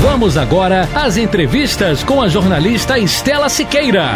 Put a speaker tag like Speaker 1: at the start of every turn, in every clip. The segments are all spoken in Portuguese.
Speaker 1: Vamos agora às entrevistas com a jornalista Estela Siqueira.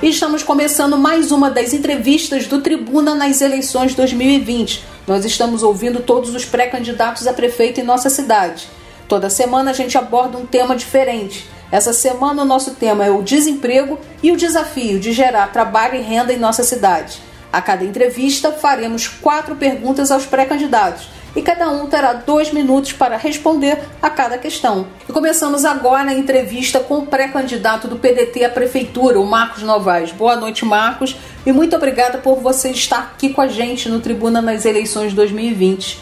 Speaker 2: Estamos começando mais uma das entrevistas do Tribuna nas eleições 2020. Nós estamos ouvindo todos os pré-candidatos a prefeito em nossa cidade. Toda semana a gente aborda um tema diferente. Essa semana o nosso tema é o desemprego e o desafio de gerar trabalho e renda em nossa cidade. A cada entrevista faremos quatro perguntas aos pré-candidatos e cada um terá dois minutos para responder a cada questão. E começamos agora a entrevista com o pré-candidato do PDT à Prefeitura, o Marcos Novaes. Boa noite, Marcos, e muito obrigada por você estar aqui com a gente no Tribuna nas eleições 2020.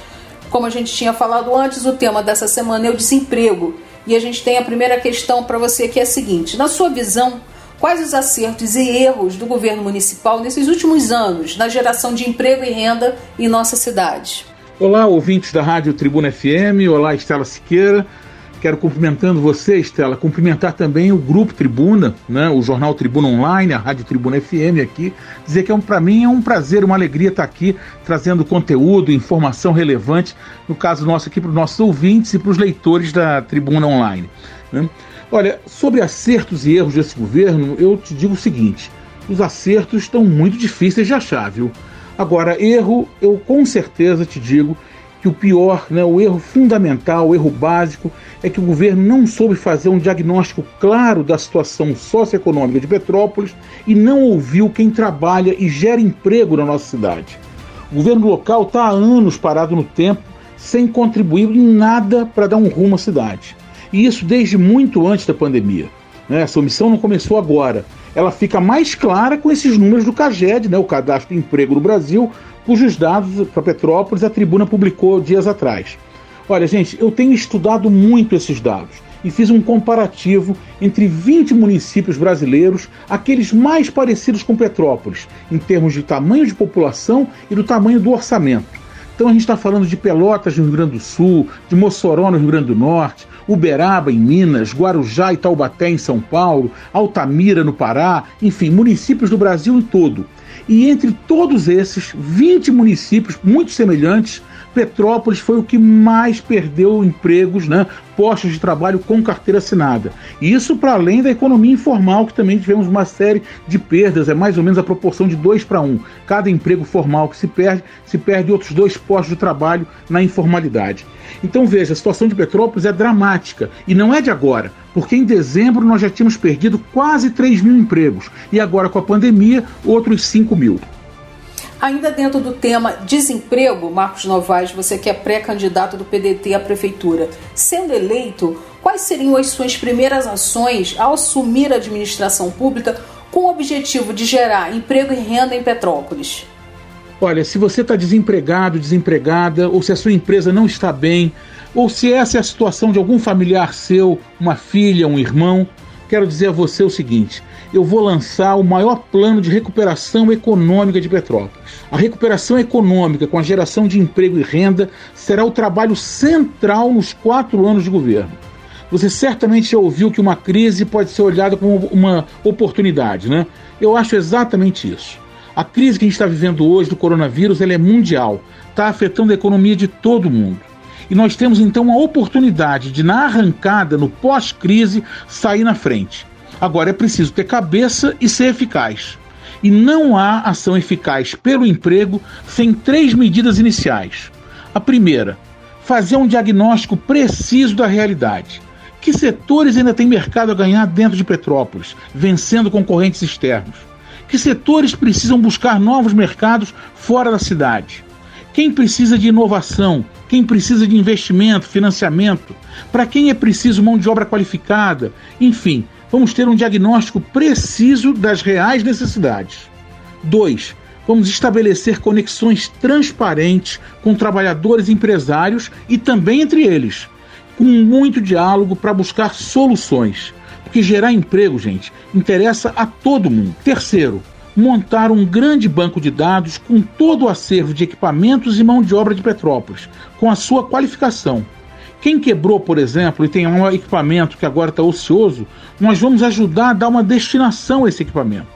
Speaker 2: Como a gente tinha falado antes, o tema dessa semana é o desemprego. E a gente tem a primeira questão para você que é a seguinte: na sua visão, quais os acertos e erros do governo municipal nesses últimos anos na geração de emprego e renda em nossa cidade?
Speaker 3: Olá, ouvintes da Rádio Tribuna FM. Olá, Estela Siqueira. Quero cumprimentando você, Estela, cumprimentar também o Grupo Tribuna, né, o Jornal Tribuna Online, a Rádio Tribuna FM aqui. Dizer que é um, para mim é um prazer, uma alegria estar aqui trazendo conteúdo, informação relevante, no caso nosso aqui para os nossos ouvintes e para os leitores da Tribuna Online. Né? Olha, sobre acertos e erros desse governo, eu te digo o seguinte: os acertos estão muito difíceis de achar, viu? Agora, erro, eu com certeza te digo que o pior, né, o erro fundamental, o erro básico, é que o governo não soube fazer um diagnóstico claro da situação socioeconômica de Petrópolis e não ouviu quem trabalha e gera emprego na nossa cidade. O governo local está há anos parado no tempo, sem contribuir em nada para dar um rumo à cidade. E isso desde muito antes da pandemia. Né? Essa omissão não começou agora ela fica mais clara com esses números do CAGED, né, o Cadastro de Emprego do Brasil, cujos dados para Petrópolis a tribuna publicou dias atrás. Olha, gente, eu tenho estudado muito esses dados e fiz um comparativo entre 20 municípios brasileiros, aqueles mais parecidos com Petrópolis, em termos de tamanho de população e do tamanho do orçamento. Então a gente está falando de Pelotas no Rio Grande do Sul, de Mossoró no Rio Grande do Norte, Uberaba, em Minas, Guarujá e Taubaté, em São Paulo, Altamira, no Pará, enfim, municípios do Brasil todo. E entre todos esses, 20 municípios muito semelhantes Petrópolis foi o que mais perdeu empregos, né, postos de trabalho com carteira assinada. E isso para além da economia informal, que também tivemos uma série de perdas, é mais ou menos a proporção de dois para um. Cada emprego formal que se perde, se perde outros dois postos de trabalho na informalidade. Então veja, a situação de Petrópolis é dramática e não é de agora, porque em dezembro nós já tínhamos perdido quase 3 mil empregos e agora com a pandemia outros 5 mil.
Speaker 2: Ainda dentro do tema desemprego, Marcos Novaes, você que é pré-candidato do PDT à prefeitura, sendo eleito, quais seriam as suas primeiras ações ao assumir a administração pública com o objetivo de gerar emprego e renda em Petrópolis?
Speaker 3: Olha, se você está desempregado, desempregada, ou se a sua empresa não está bem, ou se essa é a situação de algum familiar seu, uma filha, um irmão, quero dizer a você o seguinte: eu vou lançar o maior plano de recuperação econômica de Petrópolis. A recuperação econômica com a geração de emprego e renda será o trabalho central nos quatro anos de governo. Você certamente já ouviu que uma crise pode ser olhada como uma oportunidade, né? Eu acho exatamente isso. A crise que a gente está vivendo hoje do coronavírus ela é mundial, está afetando a economia de todo mundo. E nós temos então a oportunidade de, na arrancada, no pós-crise, sair na frente. Agora é preciso ter cabeça e ser eficaz. E não há ação eficaz pelo emprego sem três medidas iniciais. A primeira, fazer um diagnóstico preciso da realidade. Que setores ainda têm mercado a ganhar dentro de Petrópolis, vencendo concorrentes externos? Que setores precisam buscar novos mercados fora da cidade? Quem precisa de inovação? Quem precisa de investimento, financiamento? Para quem é preciso mão de obra qualificada? Enfim, vamos ter um diagnóstico preciso das reais necessidades. 2. Vamos estabelecer conexões transparentes com trabalhadores e empresários e também entre eles. com muito diálogo para buscar soluções. Porque gerar emprego, gente, interessa a todo mundo. Terceiro, montar um grande banco de dados com todo o acervo de equipamentos e mão de obra de Petrópolis, com a sua qualificação. Quem quebrou, por exemplo, e tem um equipamento que agora está ocioso, nós vamos ajudar a dar uma destinação a esse equipamento.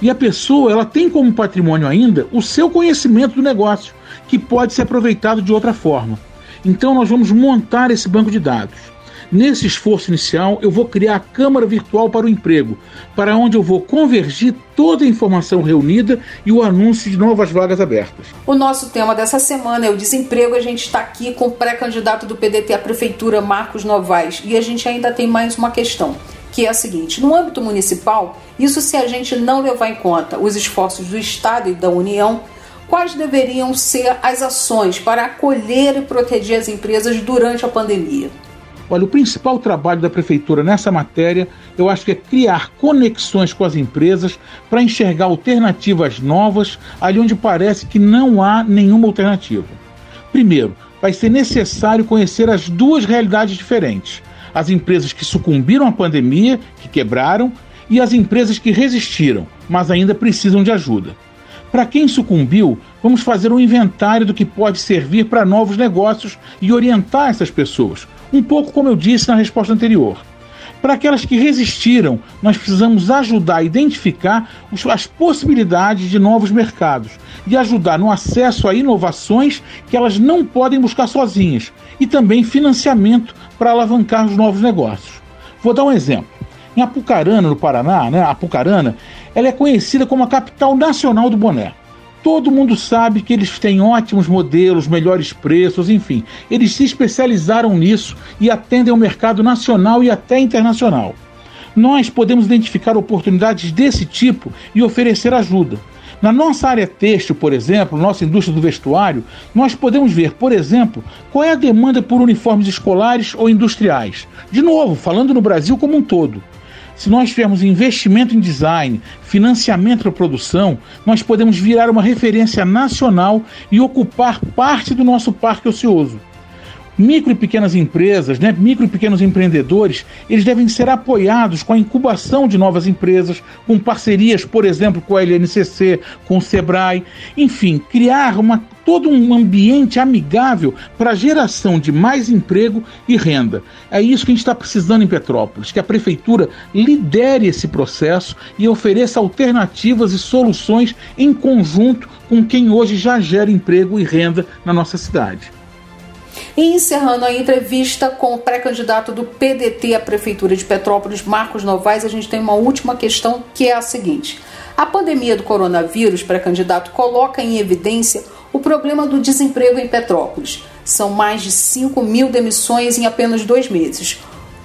Speaker 3: E a pessoa, ela tem como patrimônio ainda o seu conhecimento do negócio, que pode ser aproveitado de outra forma. Então nós vamos montar esse banco de dados. Nesse esforço inicial, eu vou criar a Câmara Virtual para o Emprego, para onde eu vou convergir toda a informação reunida e o anúncio de novas vagas abertas.
Speaker 2: O nosso tema dessa semana é o desemprego. A gente está aqui com o pré-candidato do PDT à Prefeitura, Marcos Novaes. E a gente ainda tem mais uma questão que é a seguinte: no âmbito municipal, isso se a gente não levar em conta os esforços do Estado e da União, quais deveriam ser as ações para acolher e proteger as empresas durante a pandemia?
Speaker 3: Olha, o principal trabalho da prefeitura nessa matéria, eu acho que é criar conexões com as empresas para enxergar alternativas novas ali onde parece que não há nenhuma alternativa. Primeiro, vai ser necessário conhecer as duas realidades diferentes: as empresas que sucumbiram à pandemia, que quebraram, e as empresas que resistiram, mas ainda precisam de ajuda. Para quem sucumbiu, vamos fazer um inventário do que pode servir para novos negócios e orientar essas pessoas, um pouco como eu disse na resposta anterior. Para aquelas que resistiram, nós precisamos ajudar a identificar as possibilidades de novos mercados e ajudar no acesso a inovações que elas não podem buscar sozinhas e também financiamento para alavancar os novos negócios. Vou dar um exemplo. Em Apucarana, no Paraná, né, Apucarana, ela é conhecida como a capital nacional do boné. Todo mundo sabe que eles têm ótimos modelos, melhores preços, enfim. Eles se especializaram nisso e atendem ao mercado nacional e até internacional. Nós podemos identificar oportunidades desse tipo e oferecer ajuda. Na nossa área têxtil, por exemplo, nossa indústria do vestuário, nós podemos ver, por exemplo, qual é a demanda por uniformes escolares ou industriais. De novo, falando no Brasil como um todo. Se nós tivermos investimento em design, financiamento para produção, nós podemos virar uma referência nacional e ocupar parte do nosso parque ocioso. Micro e pequenas empresas, né, micro e pequenos empreendedores, eles devem ser apoiados com a incubação de novas empresas, com parcerias, por exemplo, com a LNCC, com o Sebrae, enfim, criar uma, todo um ambiente amigável para a geração de mais emprego e renda. É isso que a gente está precisando em Petrópolis, que a prefeitura lidere esse processo e ofereça alternativas e soluções em conjunto com quem hoje já gera emprego e renda na nossa cidade.
Speaker 2: E encerrando a entrevista com o pré-candidato do PDT à Prefeitura de Petrópolis, Marcos Novaes, a gente tem uma última questão que é a seguinte. A pandemia do coronavírus, pré-candidato, coloca em evidência o problema do desemprego em Petrópolis. São mais de 5 mil demissões em apenas dois meses.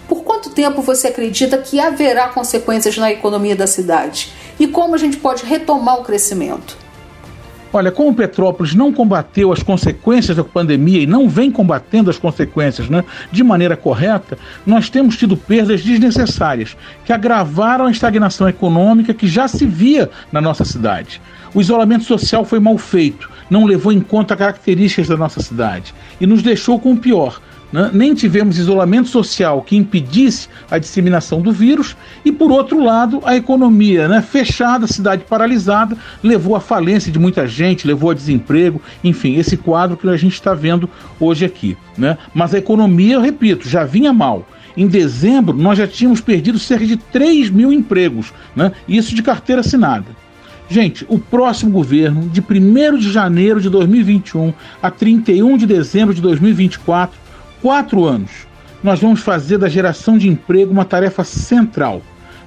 Speaker 2: Por quanto tempo você acredita que haverá consequências na economia da cidade? E como a gente pode retomar o crescimento?
Speaker 3: Olha, como Petrópolis não combateu as consequências da pandemia e não vem combatendo as consequências né, de maneira correta, nós temos tido perdas desnecessárias que agravaram a estagnação econômica que já se via na nossa cidade. O isolamento social foi mal feito, não levou em conta características da nossa cidade e nos deixou com o pior, né? nem tivemos isolamento social que impedisse a disseminação do vírus, e por outro lado, a economia né? fechada, cidade paralisada, levou à falência de muita gente, levou a desemprego, enfim, esse quadro que a gente está vendo hoje aqui. Né? Mas a economia, eu repito, já vinha mal. Em dezembro, nós já tínhamos perdido cerca de 3 mil empregos, né? isso de carteira assinada. Gente, o próximo governo, de 1 de janeiro de 2021 a 31 de dezembro de 2024, quatro anos, nós vamos fazer da geração de emprego uma tarefa central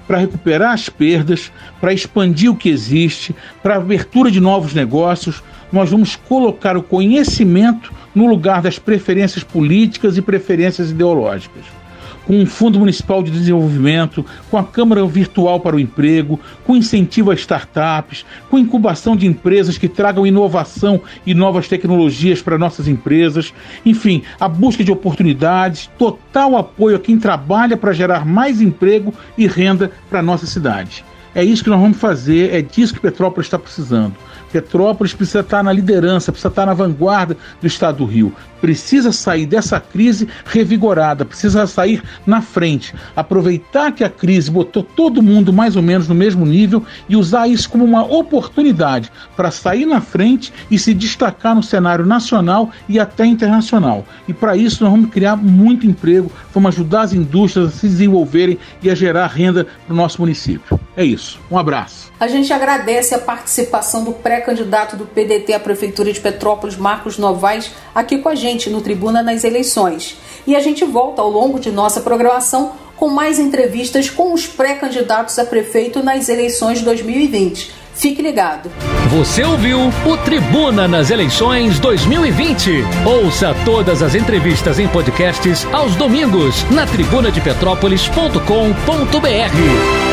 Speaker 3: para recuperar as perdas, para expandir o que existe, para abertura de novos negócios. Nós vamos colocar o conhecimento no lugar das preferências políticas e preferências ideológicas com o Fundo Municipal de Desenvolvimento, com a Câmara Virtual para o Emprego, com incentivo a startups, com incubação de empresas que tragam inovação e novas tecnologias para nossas empresas, enfim, a busca de oportunidades, total apoio a quem trabalha para gerar mais emprego e renda para nossa cidade. É isso que nós vamos fazer, é disso que Petrópolis está precisando. Petrópolis precisa estar na liderança, precisa estar na vanguarda do estado do Rio. Precisa sair dessa crise revigorada, precisa sair na frente. Aproveitar que a crise botou todo mundo mais ou menos no mesmo nível e usar isso como uma oportunidade para sair na frente e se destacar no cenário nacional e até internacional. E para isso nós vamos criar muito emprego, vamos ajudar as indústrias a se desenvolverem e a gerar renda para o nosso município. É isso. Um abraço.
Speaker 2: A gente agradece a participação do pré-candidato do PDT à Prefeitura de Petrópolis, Marcos Novaes, aqui com a gente no Tribuna nas Eleições. E a gente volta ao longo de nossa programação com mais entrevistas com os pré-candidatos a prefeito nas eleições 2020. Fique ligado.
Speaker 1: Você ouviu o Tribuna nas Eleições 2020. Ouça todas as entrevistas em podcasts aos domingos na tribunadepetrópolis.com.br.